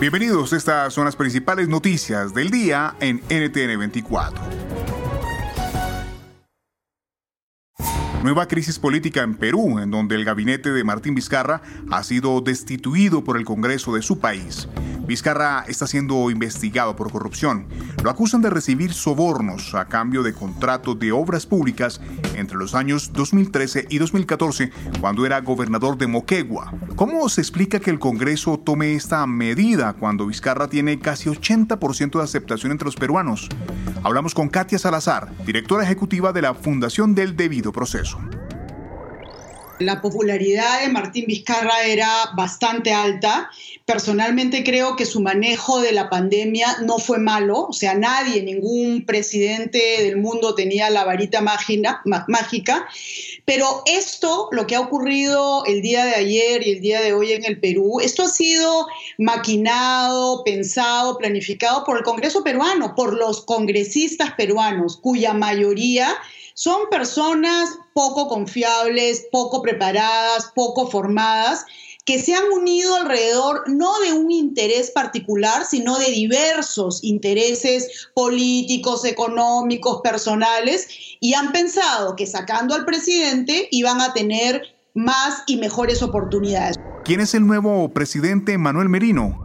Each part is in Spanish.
Bienvenidos, estas son las principales noticias del día en NTN 24. Nueva crisis política en Perú, en donde el gabinete de Martín Vizcarra ha sido destituido por el Congreso de su país. Vizcarra está siendo investigado por corrupción. Lo acusan de recibir sobornos a cambio de contratos de obras públicas entre los años 2013 y 2014, cuando era gobernador de Moquegua. ¿Cómo se explica que el Congreso tome esta medida cuando Vizcarra tiene casi 80% de aceptación entre los peruanos? Hablamos con Katia Salazar, directora ejecutiva de la Fundación del Debido Proceso. La popularidad de Martín Vizcarra era bastante alta. Personalmente creo que su manejo de la pandemia no fue malo. O sea, nadie, ningún presidente del mundo tenía la varita mágica. Pero esto, lo que ha ocurrido el día de ayer y el día de hoy en el Perú, esto ha sido maquinado, pensado, planificado por el Congreso peruano, por los congresistas peruanos, cuya mayoría son personas poco confiables, poco preparadas, poco formadas, que se han unido alrededor no de un interés particular, sino de diversos intereses políticos, económicos, personales, y han pensado que sacando al presidente iban a tener más y mejores oportunidades. ¿Quién es el nuevo presidente Manuel Merino?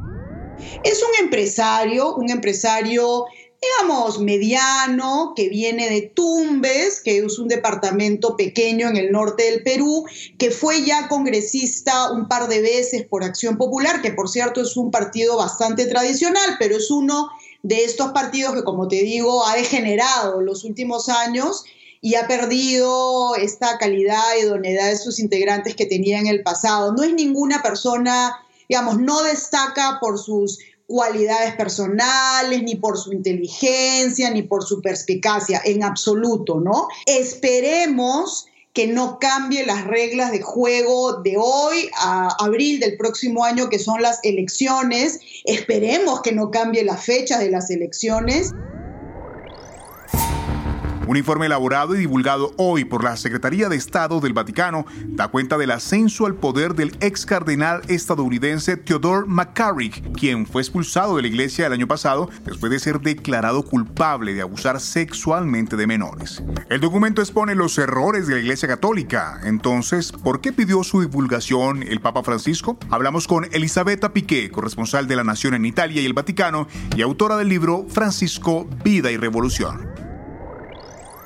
Es un empresario, un empresario digamos, mediano, que viene de Tumbes, que es un departamento pequeño en el norte del Perú, que fue ya congresista un par de veces por Acción Popular, que por cierto es un partido bastante tradicional, pero es uno de estos partidos que, como te digo, ha degenerado los últimos años y ha perdido esta calidad y idoneidad de sus integrantes que tenía en el pasado. No es ninguna persona, digamos, no destaca por sus cualidades personales, ni por su inteligencia, ni por su perspicacia, en absoluto, ¿no? Esperemos que no cambie las reglas de juego de hoy a abril del próximo año, que son las elecciones. Esperemos que no cambie la fecha de las elecciones. Un informe elaborado y divulgado hoy por la Secretaría de Estado del Vaticano da cuenta del ascenso al poder del ex cardenal estadounidense Theodore McCarrick, quien fue expulsado de la iglesia el año pasado después de ser declarado culpable de abusar sexualmente de menores. El documento expone los errores de la iglesia católica. Entonces, ¿por qué pidió su divulgación el Papa Francisco? Hablamos con Elisabetta Piqué, corresponsal de la Nación en Italia y el Vaticano y autora del libro Francisco, Vida y Revolución.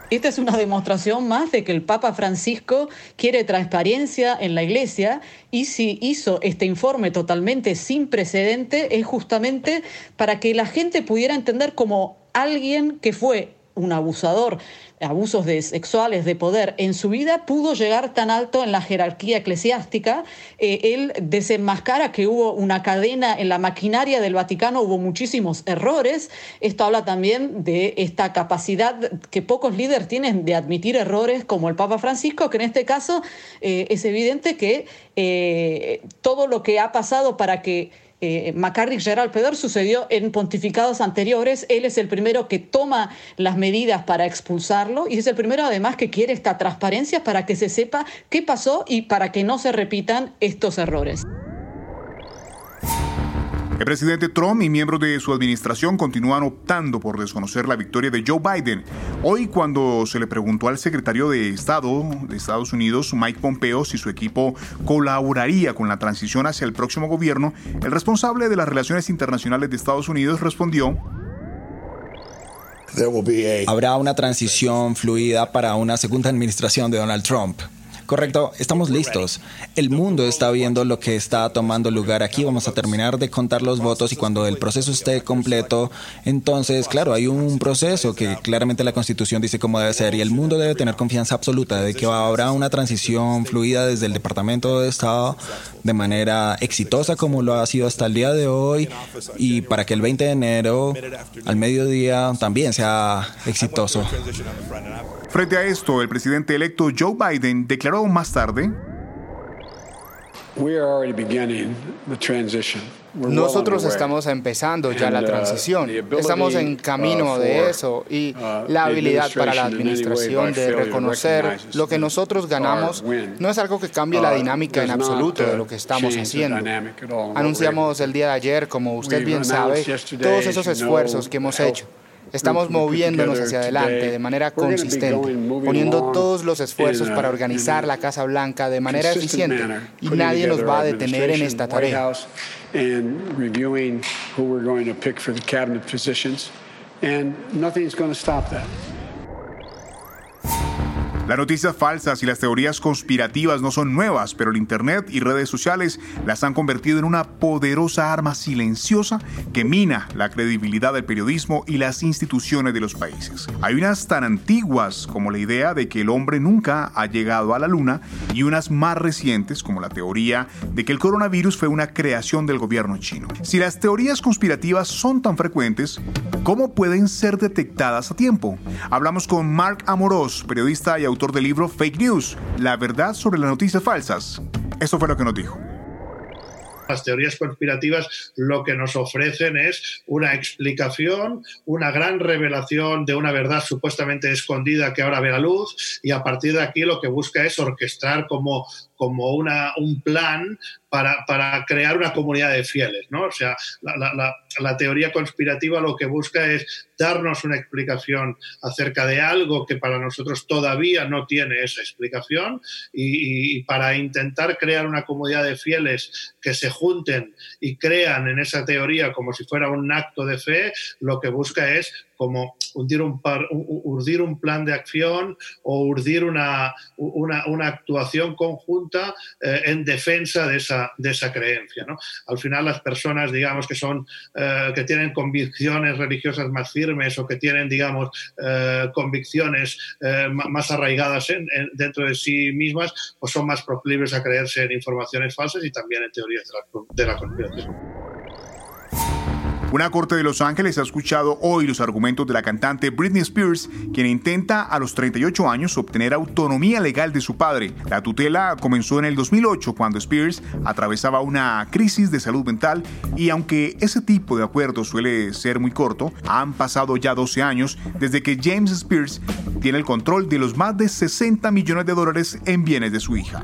Esta es una demostración más de que el Papa Francisco quiere transparencia en la Iglesia y si hizo este informe totalmente sin precedente es justamente para que la gente pudiera entender como alguien que fue un abusador, abusos de, sexuales de poder en su vida, pudo llegar tan alto en la jerarquía eclesiástica. Eh, él desenmascara que hubo una cadena en la maquinaria del Vaticano, hubo muchísimos errores. Esto habla también de esta capacidad que pocos líderes tienen de admitir errores, como el Papa Francisco, que en este caso eh, es evidente que eh, todo lo que ha pasado para que eh, McCarrick Gerald Peder sucedió en pontificados anteriores. Él es el primero que toma las medidas para expulsarlo y es el primero además que quiere esta transparencia para que se sepa qué pasó y para que no se repitan estos errores. El presidente Trump y miembros de su administración continúan optando por desconocer la victoria de Joe Biden. Hoy, cuando se le preguntó al secretario de Estado de Estados Unidos, Mike Pompeo, si su equipo colaboraría con la transición hacia el próximo gobierno, el responsable de las relaciones internacionales de Estados Unidos respondió, Habrá una transición fluida para una segunda administración de Donald Trump. Correcto, estamos listos. El mundo está viendo lo que está tomando lugar aquí. Vamos a terminar de contar los votos y cuando el proceso esté completo, entonces, claro, hay un proceso que claramente la Constitución dice cómo debe ser y el mundo debe tener confianza absoluta de que habrá una transición fluida desde el Departamento de Estado de manera exitosa como lo ha sido hasta el día de hoy y para que el 20 de enero al mediodía también sea exitoso. Frente a esto, el presidente electo Joe Biden declaró más tarde, nosotros estamos empezando ya la uh, transición, estamos en camino uh, de eso y uh, la habilidad para la administración de reconocer lo que nosotros ganamos no es algo que cambie la dinámica en absoluto de lo que estamos haciendo. Anunciamos el día de ayer, como usted bien sabe, todos esos esfuerzos que hemos hecho. Estamos moviéndonos hacia adelante de manera consistente, poniendo todos los esfuerzos para organizar la Casa Blanca de manera eficiente y nadie nos va a detener en esta tarea. Las noticias falsas y las teorías conspirativas no son nuevas, pero el Internet y redes sociales las han convertido en una poderosa arma silenciosa que mina la credibilidad del periodismo y las instituciones de los países. Hay unas tan antiguas como la idea de que el hombre nunca ha llegado a la luna y unas más recientes como la teoría de que el coronavirus fue una creación del gobierno chino. Si las teorías conspirativas son tan frecuentes, ¿cómo pueden ser detectadas a tiempo? Hablamos con Mark Amorós, periodista y autor del libro Fake News, la verdad sobre las noticias falsas. Eso fue lo que nos dijo. Las teorías conspirativas lo que nos ofrecen es una explicación, una gran revelación de una verdad supuestamente escondida que ahora ve la luz y a partir de aquí lo que busca es orquestar como como una, un plan para, para, crear una comunidad de fieles, ¿no? O sea, la, la, la, teoría conspirativa lo que busca es darnos una explicación acerca de algo que para nosotros todavía no tiene esa explicación y, y, para intentar crear una comunidad de fieles que se junten y crean en esa teoría como si fuera un acto de fe, lo que busca es como urdir un, urdir un plan de acción o urdir una, una, una actuación conjunta eh, en defensa de esa, de esa creencia. ¿no? Al final las personas, digamos, que son, eh, que tienen convicciones religiosas más firmes o que tienen, digamos, eh, convicciones más arraigadas dentro de sí mismas, pues son más proclives a creerse en informaciones falsas y también en teorías de la, de la conspiración. Una corte de Los Ángeles ha escuchado hoy los argumentos de la cantante Britney Spears, quien intenta a los 38 años obtener autonomía legal de su padre. La tutela comenzó en el 2008 cuando Spears atravesaba una crisis de salud mental y aunque ese tipo de acuerdo suele ser muy corto, han pasado ya 12 años desde que James Spears tiene el control de los más de 60 millones de dólares en bienes de su hija.